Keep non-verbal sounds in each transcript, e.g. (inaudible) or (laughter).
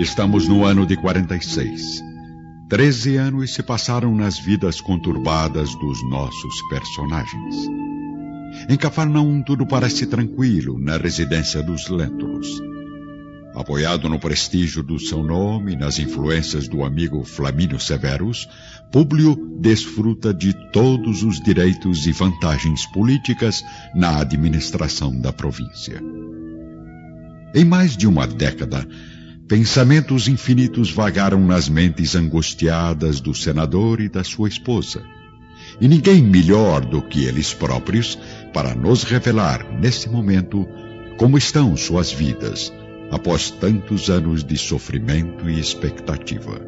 Estamos no ano de 46. Treze anos se passaram nas vidas conturbadas dos nossos personagens. Em Cafarnaum tudo parece tranquilo na residência dos Lentulus. Apoiado no prestígio do seu nome e nas influências do amigo Flamínio Severus, Públio desfruta de todos os direitos e vantagens políticas na administração da província. Em mais de uma década, pensamentos infinitos vagaram nas mentes angustiadas do senador e da sua esposa. E ninguém melhor do que eles próprios para nos revelar, nesse momento, como estão suas vidas após tantos anos de sofrimento e expectativa.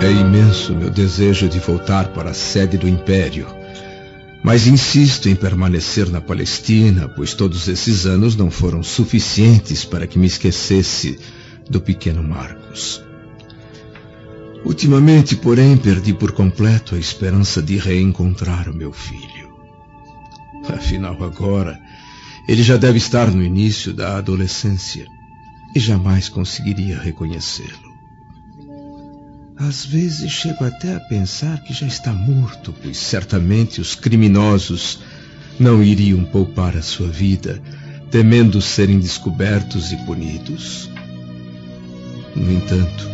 É imenso meu desejo de voltar para a sede do Império, mas insisto em permanecer na Palestina, pois todos esses anos não foram suficientes para que me esquecesse do pequeno Marcos. Ultimamente, porém, perdi por completo a esperança de reencontrar o meu filho. Afinal, agora ele já deve estar no início da adolescência e jamais conseguiria reconhecê-lo. Às vezes chego até a pensar que já está morto, pois certamente os criminosos não iriam poupar a sua vida, temendo serem descobertos e punidos. No entanto,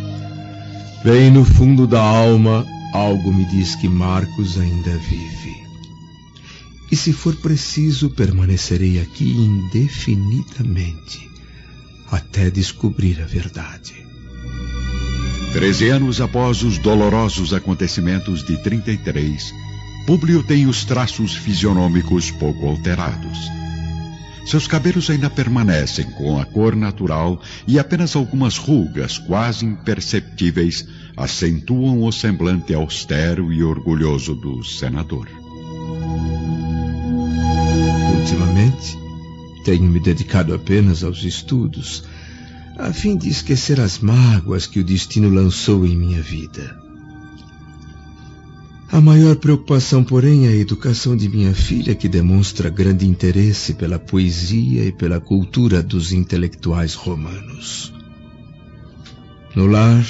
bem no fundo da alma, algo me diz que Marcos ainda vive e se for preciso, permanecerei aqui indefinidamente até descobrir a verdade. Treze anos após os dolorosos acontecimentos de 33, Públio tem os traços fisionômicos pouco alterados. Seus cabelos ainda permanecem com a cor natural e apenas algumas rugas quase imperceptíveis acentuam o semblante austero e orgulhoso do senador. Ultimamente, tenho me dedicado apenas aos estudos, a fim de esquecer as mágoas que o destino lançou em minha vida. A maior preocupação, porém, é a educação de minha filha, que demonstra grande interesse pela poesia e pela cultura dos intelectuais romanos. No lar,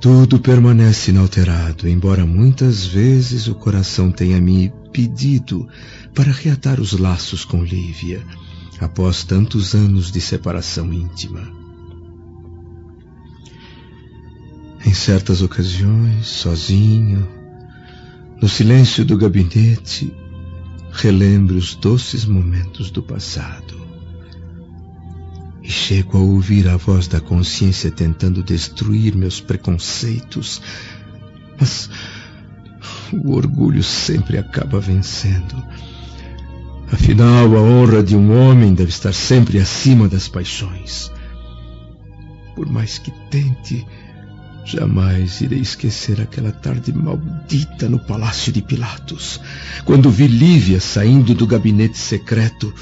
tudo permanece inalterado, embora muitas vezes o coração tenha me pedido para reatar os laços com Lívia, após tantos anos de separação íntima. Em certas ocasiões, sozinho, no silêncio do gabinete, relembro os doces momentos do passado. E chego a ouvir a voz da consciência tentando destruir meus preconceitos, mas o orgulho sempre acaba vencendo Afinal, a honra de um homem deve estar sempre acima das paixões. Por mais que tente, jamais irei esquecer aquela tarde maldita no palácio de Pilatos, quando vi Lívia saindo do gabinete secreto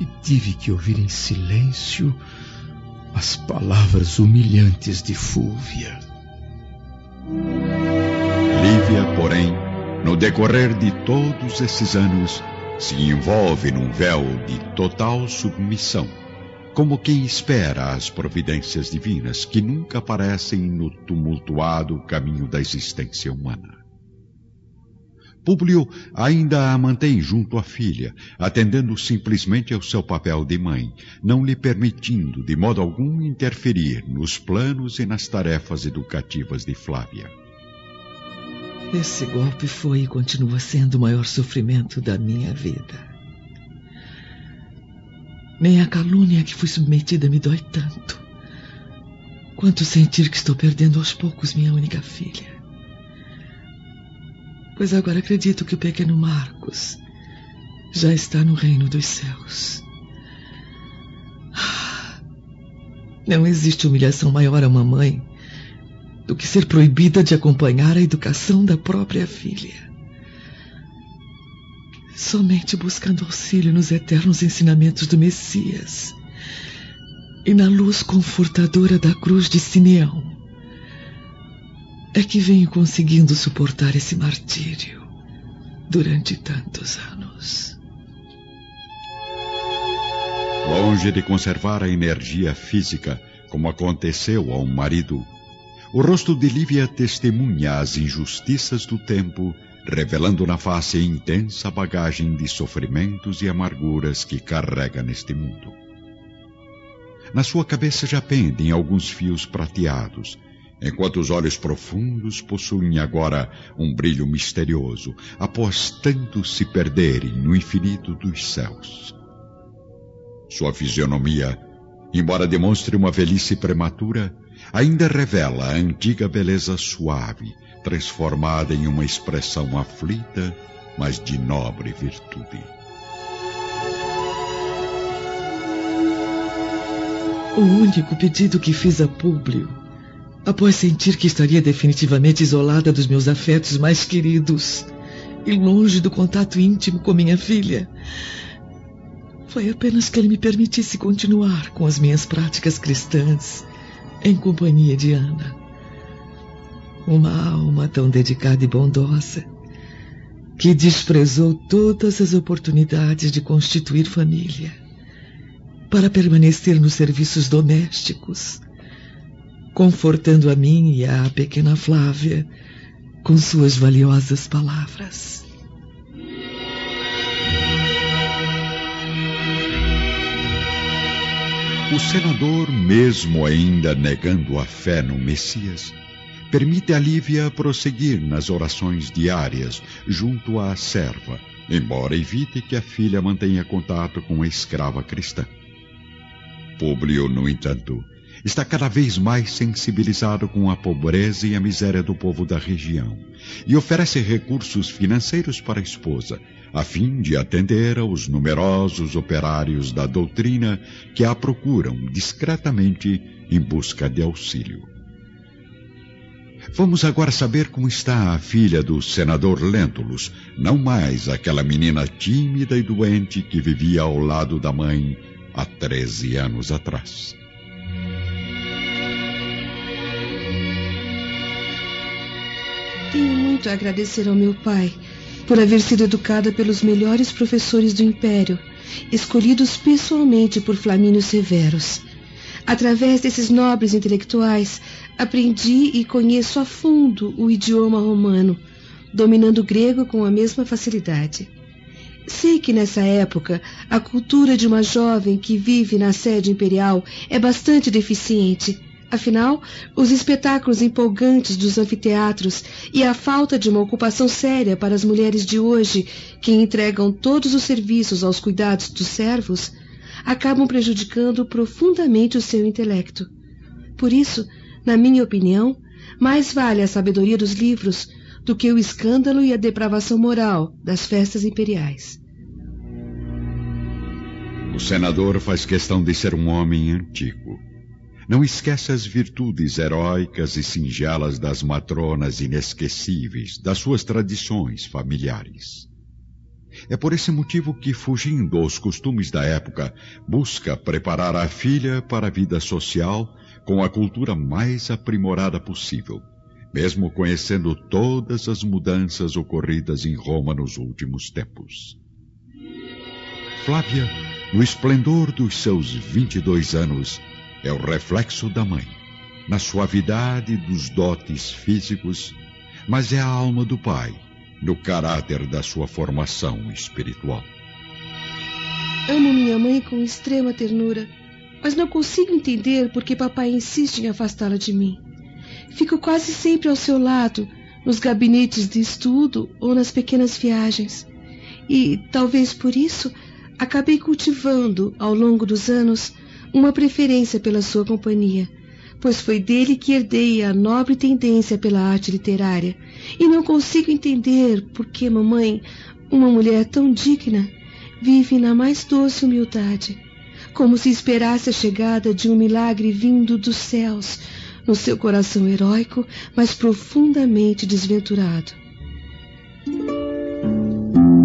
e tive que ouvir em silêncio as palavras humilhantes de Fúvia. Lívia, porém, no decorrer de todos esses anos, se envolve num véu de total submissão, como quem espera as providências divinas que nunca aparecem no tumultuado caminho da existência humana. Públio ainda a mantém junto à filha, atendendo simplesmente ao seu papel de mãe, não lhe permitindo de modo algum interferir nos planos e nas tarefas educativas de Flávia. Esse golpe foi e continua sendo o maior sofrimento da minha vida. Nem a calúnia que fui submetida me dói tanto, quanto sentir que estou perdendo aos poucos minha única filha. Pois agora acredito que o pequeno Marcos já está no reino dos céus. Ah, não existe humilhação maior a uma mãe do que ser proibida de acompanhar a educação da própria filha. Somente buscando auxílio nos eternos ensinamentos do Messias e na luz confortadora da cruz de Simeão é que venho conseguindo suportar esse martírio durante tantos anos. Longe de conservar a energia física, como aconteceu ao marido, o rosto de Lívia testemunha as injustiças do tempo, revelando na face a intensa bagagem de sofrimentos e amarguras que carrega neste mundo. Na sua cabeça já pendem alguns fios prateados, enquanto os olhos profundos possuem agora um brilho misterioso, após tanto se perderem no infinito dos céus. Sua fisionomia, embora demonstre uma velhice prematura, ainda revela a antiga beleza suave, transformada em uma expressão aflita, mas de nobre virtude. O único pedido que fiz a Públio, após sentir que estaria definitivamente isolada dos meus afetos mais queridos e longe do contato íntimo com minha filha, foi apenas que ele me permitisse continuar com as minhas práticas cristãs em companhia de Ana. Uma alma tão dedicada e bondosa que desprezou todas as oportunidades de constituir família para permanecer nos serviços domésticos, confortando a mim e a pequena Flávia com suas valiosas palavras. O senador, mesmo ainda negando a fé no Messias, permite a Lívia prosseguir nas orações diárias junto à serva, embora evite que a filha mantenha contato com a escrava cristã. Públio, no entanto, está cada vez mais sensibilizado com a pobreza e a miséria do povo da região e oferece recursos financeiros para a esposa, a fim de atender aos numerosos operários da doutrina que a procuram discretamente em busca de auxílio. Vamos agora saber como está a filha do senador Lentulus, não mais aquela menina tímida e doente que vivia ao lado da mãe há 13 anos atrás. Tenho muito a agradecer ao meu pai por haver sido educada pelos melhores professores do Império, escolhidos pessoalmente por Flamínio Severus. Através desses nobres intelectuais, aprendi e conheço a fundo o idioma romano, dominando o grego com a mesma facilidade. Sei que nessa época a cultura de uma jovem que vive na sede imperial é bastante deficiente. Afinal, os espetáculos empolgantes dos anfiteatros e a falta de uma ocupação séria para as mulheres de hoje, que entregam todos os serviços aos cuidados dos servos, acabam prejudicando profundamente o seu intelecto. Por isso, na minha opinião, mais vale a sabedoria dos livros do que o escândalo e a depravação moral das festas imperiais. O senador faz questão de ser um homem antigo. Não esquece as virtudes heróicas e singelas das matronas inesquecíveis, das suas tradições familiares. É por esse motivo que, fugindo aos costumes da época, busca preparar a filha para a vida social com a cultura mais aprimorada possível, mesmo conhecendo todas as mudanças ocorridas em Roma nos últimos tempos. Flávia, no esplendor dos seus 22 anos, é o reflexo da mãe, na suavidade dos dotes físicos, mas é a alma do pai, no caráter da sua formação espiritual. Amo minha mãe com extrema ternura, mas não consigo entender por que papai insiste em afastá-la de mim. Fico quase sempre ao seu lado, nos gabinetes de estudo ou nas pequenas viagens. E, talvez por isso, acabei cultivando, ao longo dos anos, uma preferência pela sua companhia, pois foi dele que herdei a nobre tendência pela arte literária. E não consigo entender por que mamãe, uma mulher tão digna, vive na mais doce humildade, como se esperasse a chegada de um milagre vindo dos céus, no seu coração heróico, mas profundamente desventurado.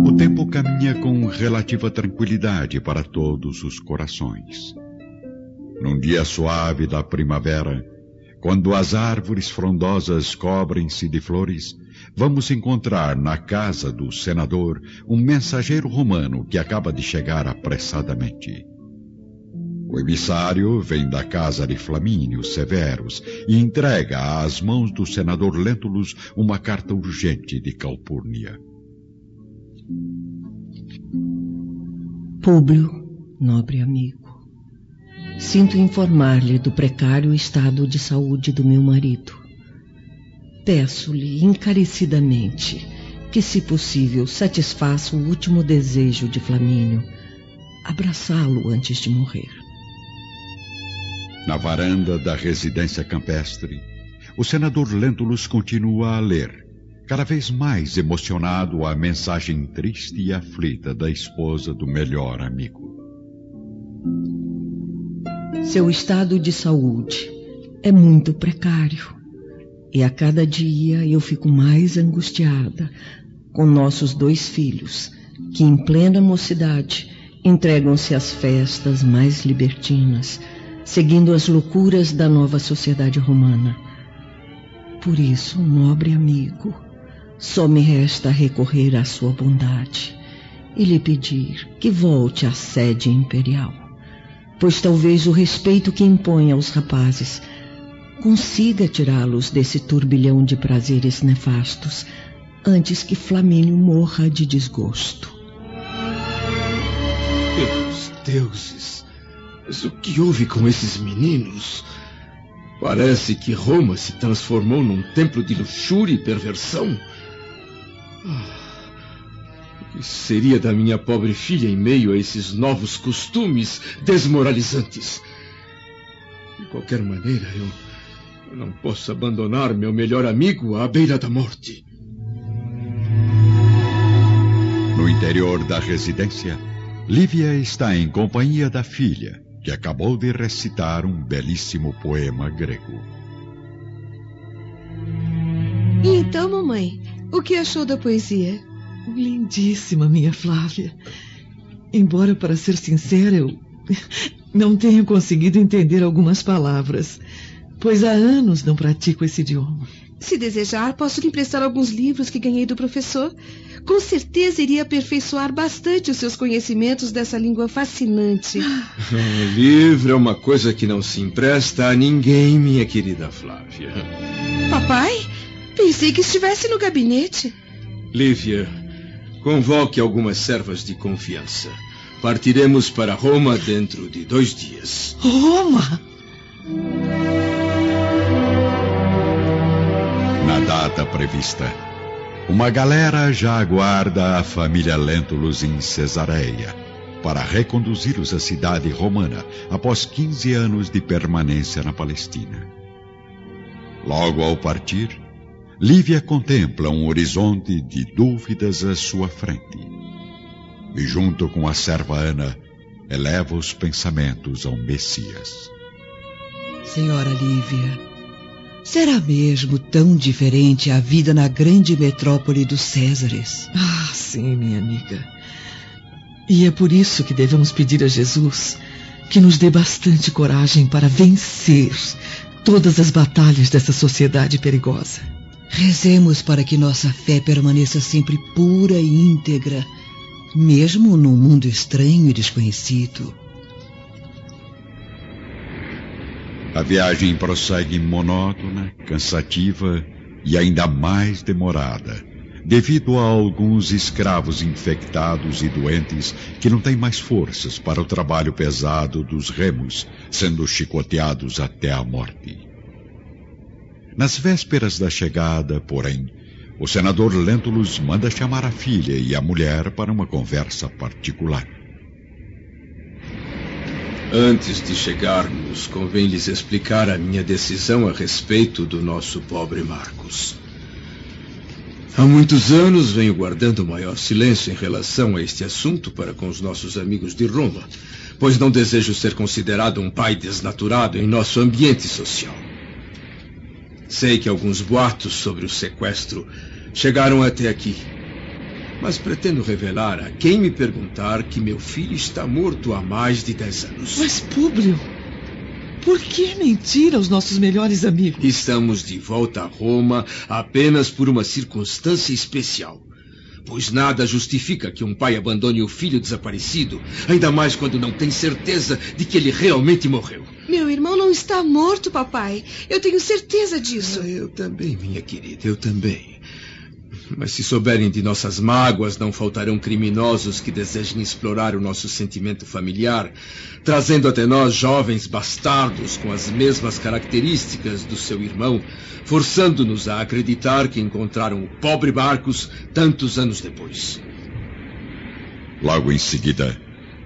O tempo caminha com relativa tranquilidade para todos os corações. Num dia suave da primavera, quando as árvores frondosas cobrem-se de flores, vamos encontrar na casa do senador um mensageiro romano que acaba de chegar apressadamente. O emissário vem da casa de Flamínio Severus e entrega às mãos do senador Lentulus uma carta urgente de Calpurnia. Públio, nobre amigo, sinto informar-lhe do precário estado de saúde do meu marido. Peço-lhe encarecidamente que, se possível, satisfaça o último desejo de Flamínio, abraçá-lo antes de morrer. Na varanda da residência campestre, o senador Lentulus continua a ler, cada vez mais emocionado a mensagem triste e aflita da esposa do melhor amigo. Seu estado de saúde é muito precário e a cada dia eu fico mais angustiada com nossos dois filhos, que em plena mocidade entregam-se às festas mais libertinas seguindo as loucuras da nova sociedade romana. Por isso, nobre amigo, só me resta recorrer à sua bondade e lhe pedir que volte à sede imperial, pois talvez o respeito que impõe aos rapazes consiga tirá-los desse turbilhão de prazeres nefastos antes que Flamínio morra de desgosto. Pelos deuses! Mas o que houve com esses meninos? Parece que Roma se transformou num templo de luxúria e perversão. Ah, seria da minha pobre filha em meio a esses novos costumes desmoralizantes? De qualquer maneira, eu, eu não posso abandonar meu melhor amigo à beira da morte. No interior da residência, Lívia está em companhia da filha, que acabou de recitar um belíssimo poema grego. E então, mamãe, o que achou da poesia? Lindíssima, minha Flávia. Embora, para ser sincera, eu não tenha conseguido entender algumas palavras, pois há anos não pratico esse idioma. Se desejar, posso lhe emprestar alguns livros que ganhei do professor. Com certeza iria aperfeiçoar bastante os seus conhecimentos dessa língua fascinante. (laughs) Um livro é uma coisa que não se empresta a ninguém, minha querida Flávia. Papai? Pensei que estivesse no gabinete. Lívia, convoque algumas servas de confiança. Partiremos para Roma dentro de dois dias. Roma? Na data prevista, uma galera já aguarda a família Lentulus em Cesareia para reconduzi-los à cidade romana após 15 anos de permanência na Palestina. Logo ao partir, Lívia contempla um horizonte de dúvidas à sua frente. E junto com a serva Ana, eleva os pensamentos ao Messias. Senhora Lívia, Será mesmo tão diferente a vida na grande metrópole dos Césares? Ah, sim, minha amiga. E é por isso que devemos pedir a Jesus que nos dê bastante coragem para vencer todas as batalhas dessa sociedade perigosa. Rezemos para que nossa fé permaneça sempre pura e íntegra, mesmo num mundo estranho e desconhecido. A viagem prossegue monótona, cansativa e ainda mais demorada, devido a alguns escravos infectados e doentes que não têm mais forças para o trabalho pesado dos remos, sendo chicoteados até a morte. Nas vésperas da chegada, porém, o senador Lentulus manda chamar a filha e a mulher para uma conversa particular. Antes de chegarmos, convém lhes explicar a minha decisão a respeito do nosso pobre Marcos. Há muitos anos venho guardando o maior silêncio em relação a este assunto para com os nossos amigos de Roma, pois não desejo ser considerado um pai desnaturado em nosso ambiente social. Sei que alguns boatos sobre o sequestro chegaram até aqui mas pretendo revelar a quem me perguntar que meu filho está morto há mais de dez anos. Mas, Públio. Por que mentir aos nossos melhores amigos? Estamos de volta a Roma apenas por uma circunstância especial. Pois nada justifica que um pai abandone o filho desaparecido, ainda mais quando não tem certeza de que ele realmente morreu. Meu irmão não está morto, papai. Eu tenho certeza disso. Eu também, minha querida, eu também. Mas se souberem de nossas mágoas, não faltarão criminosos que desejem explorar o nosso sentimento familiar, trazendo até nós jovens bastardos com as mesmas características do seu irmão, forçando-nos a acreditar que encontraram o pobre Marcos tantos anos depois. Logo em seguida,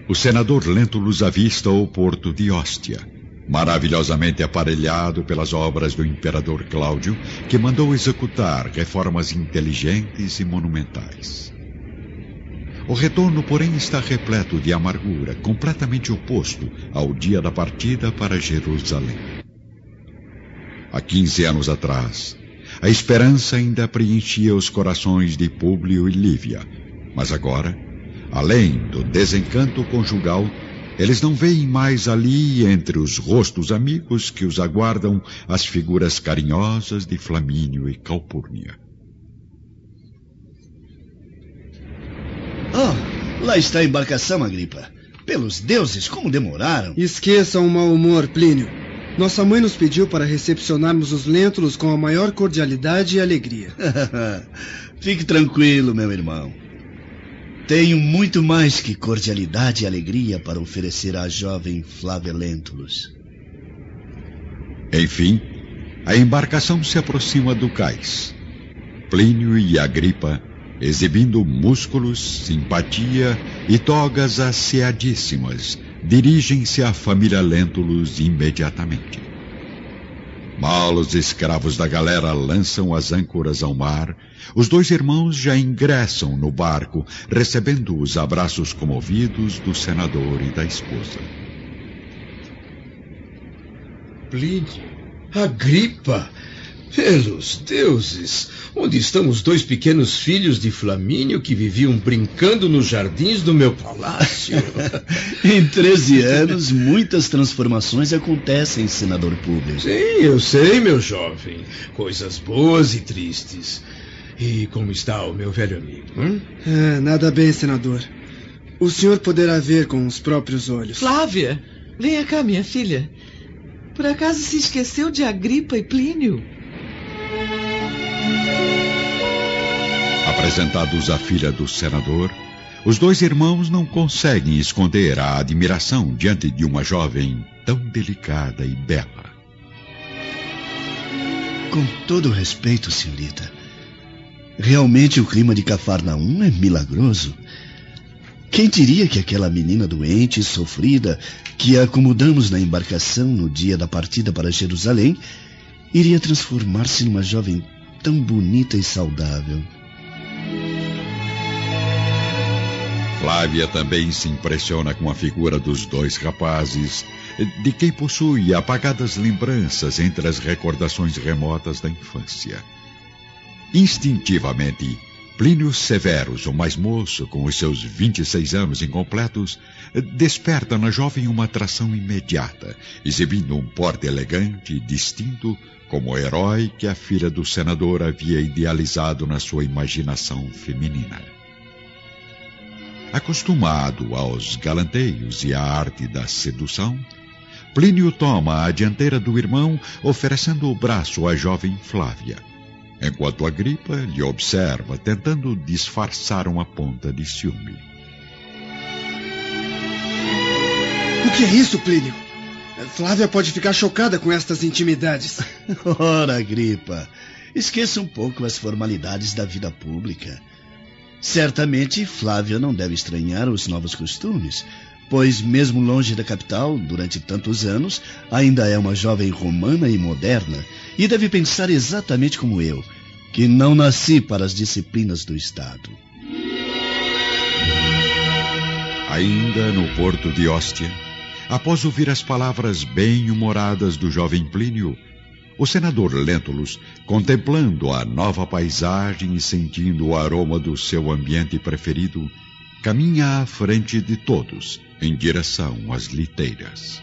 o senador Lentulus avista o porto de Hóstia maravilhosamente aparelhado pelas obras do imperador Cláudio, que mandou executar reformas inteligentes e monumentais. O retorno, porém, está repleto de amargura, completamente oposto ao dia da partida para Jerusalém. Há 15 anos atrás, a esperança ainda preenchia os corações de Públio e Lívia, mas agora, além do desencanto conjugal, eles não veem mais ali, entre os rostos amigos que os aguardam, as figuras carinhosas de Flamínio e Calpurnia. Oh, lá está a embarcação, Agripa. Pelos deuses, como demoraram! Esqueçam o mau humor, Plínio. Nossa mãe nos pediu para recepcionarmos os Lentulus com a maior cordialidade e alegria. (laughs) Fique tranquilo, meu irmão. Tenho muito mais que cordialidade e alegria para oferecer à jovem Flávia Lentulus. Enfim, a embarcação se aproxima do cais. Plínio e Agripa, exibindo músculos, simpatia e togas asseadíssimas, dirigem-se à família Lentulus imediatamente. Mal os escravos da galera lançam as âncoras ao mar, os dois irmãos já ingressam no barco, recebendo os abraços comovidos do senador e da esposa. Plínio, Agripa, pelos deuses, onde estão os dois pequenos filhos de Flamínio que viviam brincando nos jardins do meu palácio? (laughs) em 13 anos, muitas transformações acontecem, senador Públio. Sim, eu sei, meu jovem. Coisas boas e tristes. E como está o meu velho amigo? Hum? É, nada bem, senador. O senhor poderá ver com os próprios olhos. Flávia, venha cá, minha filha. Por acaso se esqueceu de Agripa e Plínio? Apresentados à filha do senador, os dois irmãos não conseguem esconder a admiração diante de uma jovem tão delicada e bela. Com todo respeito, senhorita, realmente o clima de Cafarnaum é milagroso. Quem diria que aquela menina doente e sofrida que acomodamos na embarcação no dia da partida para Jerusalém iria transformar-se numa jovem tão bonita e saudável? Flávia também se impressiona com a figura dos dois rapazes, de quem possui apagadas lembranças entre as recordações remotas da infância. Instintivamente, Plínio Severus, o mais moço, com os seus 26 anos incompletos, desperta na jovem uma atração imediata, exibindo um porte elegante e distinto como o herói que a filha do senador havia idealizado na sua imaginação feminina. Acostumado aos galanteios e à arte da sedução, Plínio toma a dianteira do irmão, oferecendo o braço à jovem Flávia, enquanto Agripa lhe observa, tentando disfarçar uma ponta de ciúme. O que é isso, Plínio? Flávia pode ficar chocada com estas intimidades. (laughs) Ora, Agripa, esqueça um pouco as formalidades da vida pública. Certamente Flávia não deve estranhar os novos costumes, pois, mesmo longe da capital, durante tantos anos, ainda é uma jovem romana e moderna, e deve pensar exatamente como eu, que não nasci para as disciplinas do Estado. Ainda no porto de Hóstia, após ouvir as palavras bem-humoradas do jovem Plínio, o senador Lentulus, contemplando a nova paisagem e sentindo o aroma do seu ambiente preferido, caminha à frente de todos, em direção às liteiras.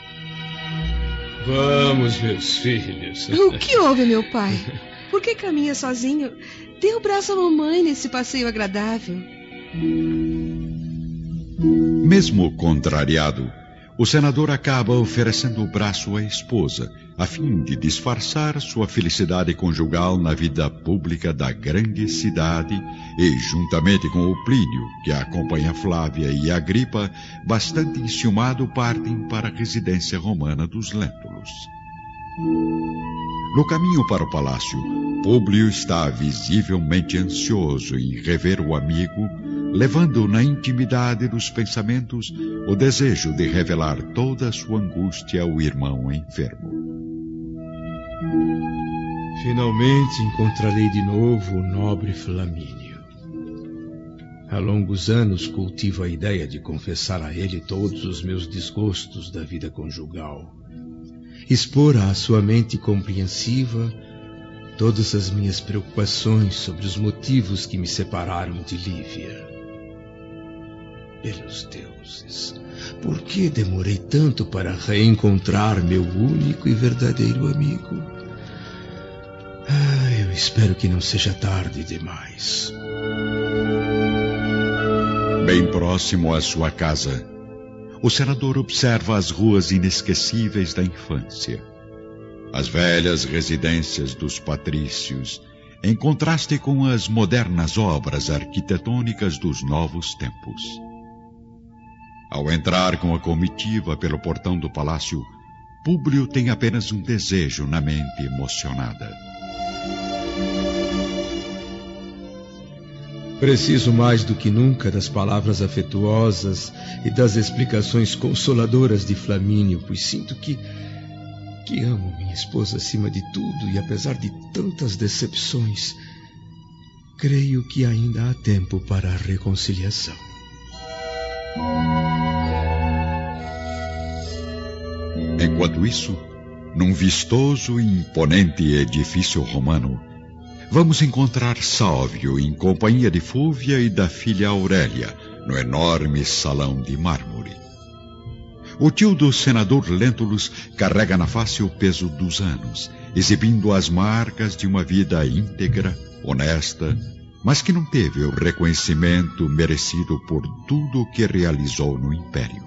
Vamos, meus filhos. O que houve, meu pai? Por que caminha sozinho? Dê o braço à mamãe nesse passeio agradável. Mesmo contrariado, o senador acaba oferecendo o braço à esposa, a fim de disfarçar sua felicidade conjugal na vida pública da grande cidade e, juntamente com o Plínio, que acompanha Flávia e Agripa, bastante enciumado, partem para a residência romana dos Lentulus. No caminho para o palácio, Públio está visivelmente ansioso em rever o amigo levando na intimidade dos pensamentos o desejo de revelar toda a sua angústia ao irmão enfermo. Finalmente encontrarei de novo o nobre Flamínio. Há longos anos cultivo a ideia de confessar a ele todos os meus desgostos da vida conjugal. Expor à sua mente compreensiva todas as minhas preocupações sobre os motivos que me separaram de Lívia. Pelos deuses, por que demorei tanto para reencontrar meu único e verdadeiro amigo? Ah, eu espero que não seja tarde demais. Bem próximo à sua casa, o senador observa as ruas inesquecíveis da infância. As velhas residências dos patrícios, em contraste com as modernas obras arquitetônicas dos novos tempos. Ao entrar com a comitiva pelo portão do palácio, Públio tem apenas um desejo na mente emocionada. Preciso mais do que nunca das palavras afetuosas e das explicações consoladoras de Flamínio, pois sinto que que amo minha esposa acima de tudo e apesar de tantas decepções, creio que ainda há tempo para a reconciliação. Enquanto isso, num vistoso e imponente edifício romano, vamos encontrar Sálvio em companhia de Fúvia e da filha Aurélia, no enorme salão de mármore. O tio do senador Lentulus carrega na face o peso dos anos, exibindo as marcas de uma vida íntegra, honesta, mas que não teve o reconhecimento merecido por tudo o que realizou no império.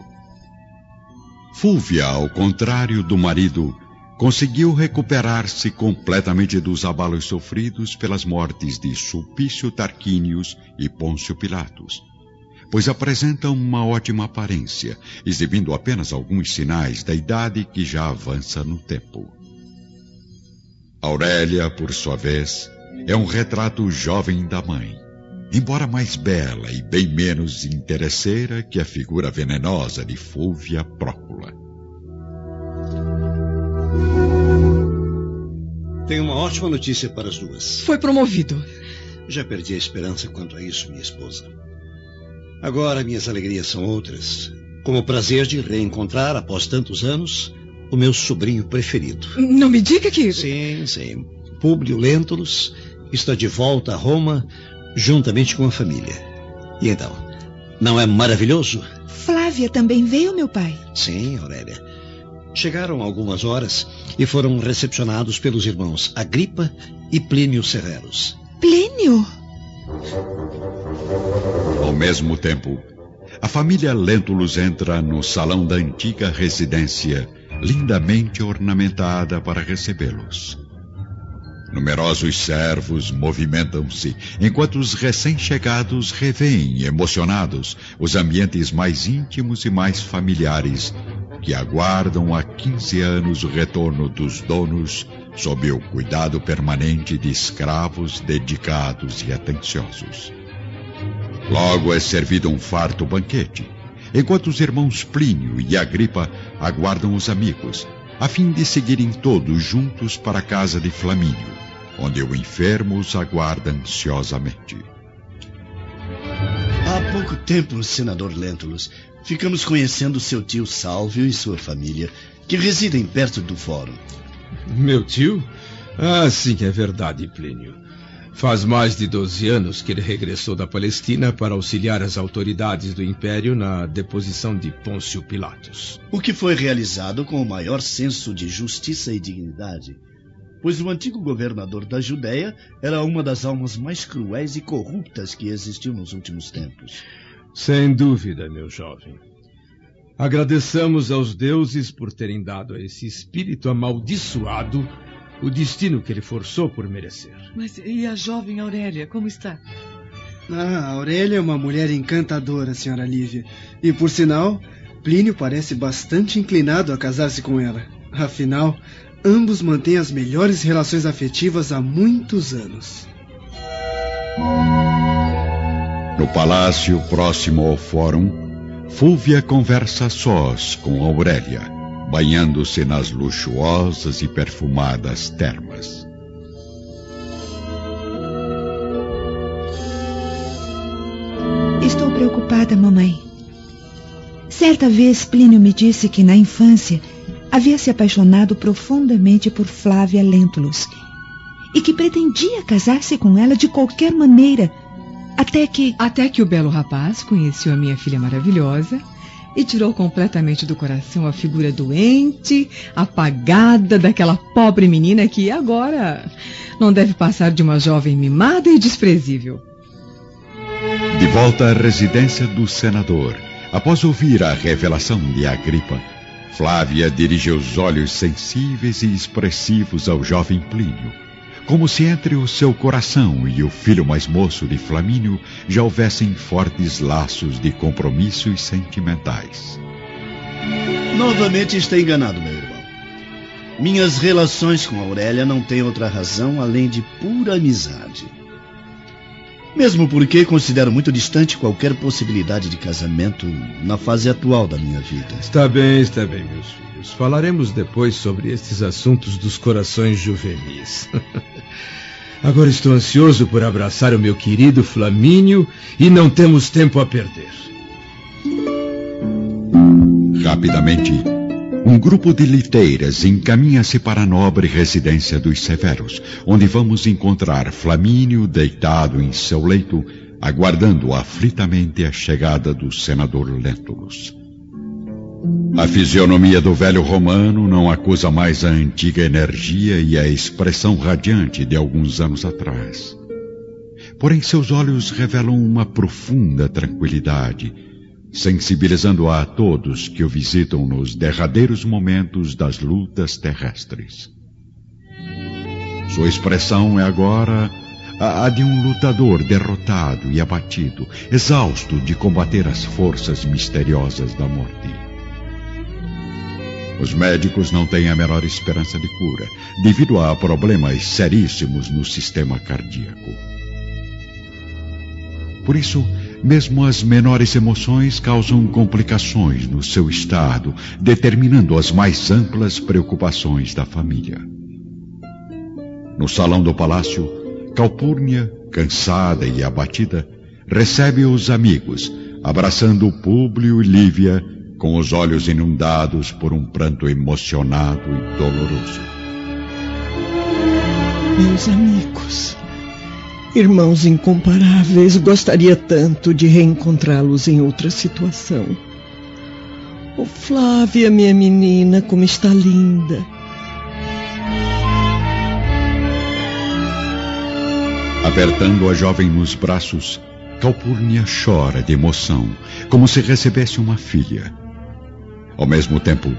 Fúvia, ao contrário do marido, conseguiu recuperar-se completamente dos abalos sofridos pelas mortes de Sulpício Tarquínios e Pôncio Pilatos, pois apresenta uma ótima aparência, exibindo apenas alguns sinais da idade que já avança no tempo. Aurélia, por sua vez, é um retrato jovem da mãe, embora mais bela e bem menos interesseira que a figura venenosa de Fúvia Prócula. Tenho uma ótima notícia para as duas. Foi promovido. Já perdi a esperança quanto a isso, minha esposa. Agora minhas alegrias são outras. Como o prazer de reencontrar, após tantos anos, o meu sobrinho preferido. Não me diga que. Sim, sim. Públio Lentulus está de volta a Roma juntamente com a família. E então, não é maravilhoso? Flávia também veio, meu pai? Sim, Aurélia. Chegaram algumas horas e foram recepcionados pelos irmãos Agripa e Plínio Severus. Plínio? Ao mesmo tempo, a família Lentulus entra no salão da antiga residência, lindamente ornamentada para recebê-los. Numerosos servos movimentam-se, enquanto os recém-chegados revêem, emocionados, os ambientes mais íntimos e mais familiares que aguardam há 15 anos o retorno dos donos sob o cuidado permanente de escravos dedicados e atenciosos. Logo é servido um farto banquete, enquanto os irmãos Plínio e Agripa aguardam os amigos, a fim de seguirem todos juntos para a casa de Flamínio, onde o enfermo os aguarda ansiosamente. Há pouco tempo, senador Lentulus, ficamos conhecendo seu tio Sálvio e sua família, que residem perto do fórum. Meu tio? Ah, sim, é verdade, Plínio. Faz mais de 12 anos que ele regressou da Palestina para auxiliar as autoridades do Império na deposição de Pôncio Pilatos. O que foi realizado com o maior senso de justiça e dignidade, pois o antigo governador da Judéia era uma das almas mais cruéis e corruptas que existiu nos últimos tempos. Sem dúvida, meu jovem. Agradeçamos aos deuses por terem dado a esse espírito amaldiçoado o destino que ele forçou por merecer. Mas e a jovem Aurélia, como está? Ah, a Aurélia é uma mulher encantadora, senhora Lívia. E por sinal, Plínio parece bastante inclinado a casar-se com ela. Afinal, ambos mantêm as melhores relações afetivas há muitos anos. No palácio próximo ao fórum, Fúvia conversa a sós com Aurélia, banhando-se nas luxuosas e perfumadas termas. Estou preocupada, mamãe. Certa vez Plínio me disse que na infância havia se apaixonado profundamente por Flávia Lentulus e que pretendia casar-se com ela de qualquer maneira, até que. Até que o belo rapaz conheceu a minha filha maravilhosa e tirou completamente do coração a figura doente, apagada daquela pobre menina que agora não deve passar de uma jovem mimada e desprezível. De volta à residência do senador, após ouvir a revelação de Agripa, Flávia dirige os olhos sensíveis e expressivos ao jovem Plínio, como se entre o seu coração e o filho mais moço de Flamínio já houvessem fortes laços de compromissos sentimentais. Novamente está enganado, meu irmão. Minhas relações com Aurélia não têm outra razão além de pura amizade. Mesmo porque considero muito distante qualquer possibilidade de casamento na fase atual da minha vida. Está bem, está bem, meus filhos. Falaremos depois sobre estes assuntos dos corações juvenis. (laughs) Agora estou ansioso por abraçar o meu querido Flamínio e não temos tempo a perder. Rapidamente, um grupo de liteiras encaminha-se para a nobre residência dos Severos, onde vamos encontrar Flamínio deitado em seu leito, aguardando aflitamente a chegada do senador Lentulus. A fisionomia do velho romano não acusa mais a antiga energia e a expressão radiante de alguns anos atrás. Porém, seus olhos revelam uma profunda tranquilidade, sensibilizando a todos que o visitam nos derradeiros momentos das lutas terrestres. Sua expressão é agora a de um lutador derrotado e abatido, exausto de combater as forças misteriosas da morte. Os médicos não têm a menor esperança de cura, devido a problemas seríssimos no sistema cardíaco. Por isso, mesmo as menores emoções causam complicações no seu estado, determinando as mais amplas preocupações da família. No salão do palácio, Calpurnia, cansada e abatida, recebe os amigos, abraçando Públio e Lívia, com os olhos inundados por um pranto emocionado e doloroso. Meus amigos, irmãos incomparáveis, gostaria tanto de reencontrá-los em outra situação. Oh, Flávia, minha menina, como está linda. Apertando a jovem nos braços, Calpurnia chora de emoção, como se recebesse uma filha. Ao mesmo tempo,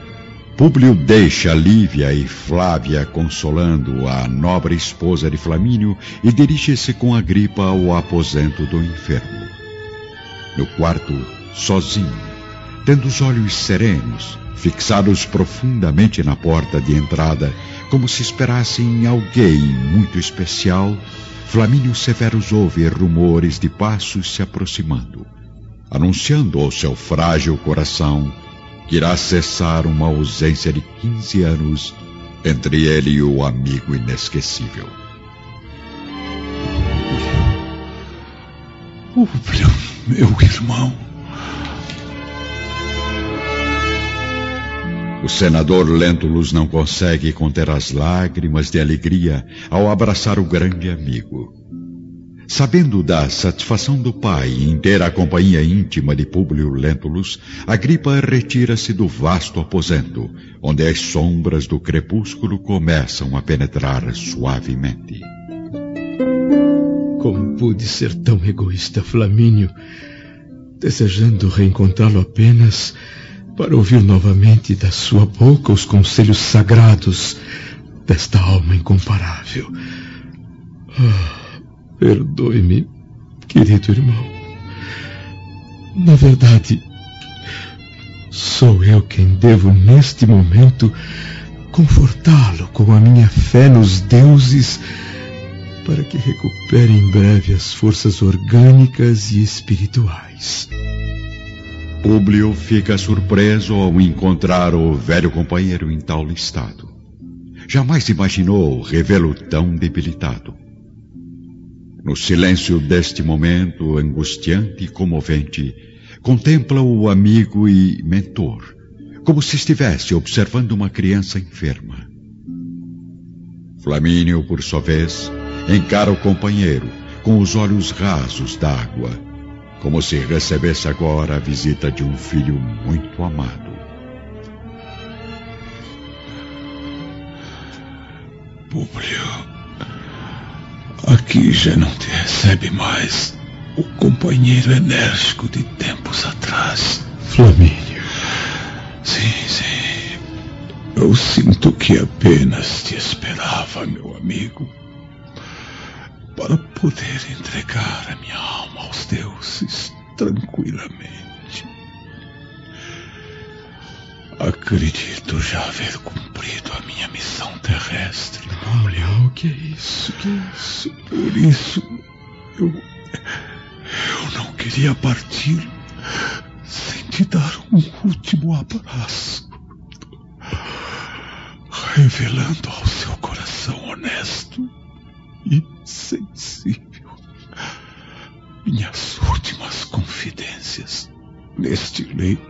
Públio deixa Lívia e Flávia consolando a nobre esposa de Flamínio e dirige-se com a gripa ao aposento do enfermo. No quarto, sozinho, tendo os olhos serenos, fixados profundamente na porta de entrada, como se esperassem alguém muito especial, Flamínio Severus ouve rumores de passos se aproximando, anunciando ao seu frágil coração que irá cessar uma ausência de 15 anos entre ele e o amigo inesquecível. Públio, meu irmão. O senador Lentulus não consegue conter as lágrimas de alegria ao abraçar o grande amigo. Sabendo da satisfação do pai em ter a companhia íntima de Públio Lentulus, Agripa retira-se do vasto aposento, onde as sombras do crepúsculo começam a penetrar suavemente. Como pude ser tão egoísta, Flamínio, desejando reencontrá-lo apenas para ouvir novamente da sua boca os conselhos sagrados desta alma incomparável. Ah. Perdoe-me, querido irmão. Na verdade, sou eu quem devo neste momento confortá-lo com a minha fé nos deuses para que recupere em breve as forças orgânicas e espirituais. Públio fica surpreso ao encontrar o velho companheiro em tal estado. Jamais imaginou revê-lo tão debilitado. No silêncio deste momento angustiante e comovente, contempla o amigo e mentor, como se estivesse observando uma criança enferma. Flamínio, por sua vez, encara o companheiro com os olhos rasos d'água, como se recebesse agora a visita de um filho muito amado. Públio. Aqui já não te recebe mais o companheiro enérgico de tempos atrás. Flamínio. Sim, sim. Eu sinto que apenas te esperava, meu amigo, para poder entregar a minha alma aos deuses tranquilamente. Acredito já haver cumprido a minha missão terrestre. Olha, o que é isso? O que é isso? Por isso, eu. Eu não queria partir sem te dar um último abraço. Revelando ao seu coração honesto e sensível minhas últimas confidências neste leito